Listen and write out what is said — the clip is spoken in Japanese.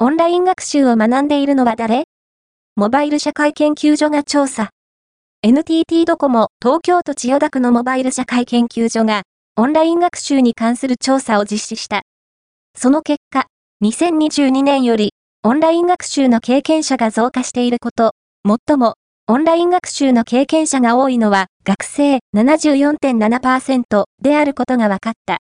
オンライン学習を学んでいるのは誰？モバイル社会研究所が調査。NTT ドコモ東京都千代田区のモバイル社会研究所が、オンライン学習に関する調査を実施した。その結果、2022年より、オンライン学習の経験者が増加していること、最も、オンライン学習の経験者が多いのは、学生74.7%であることが分かった。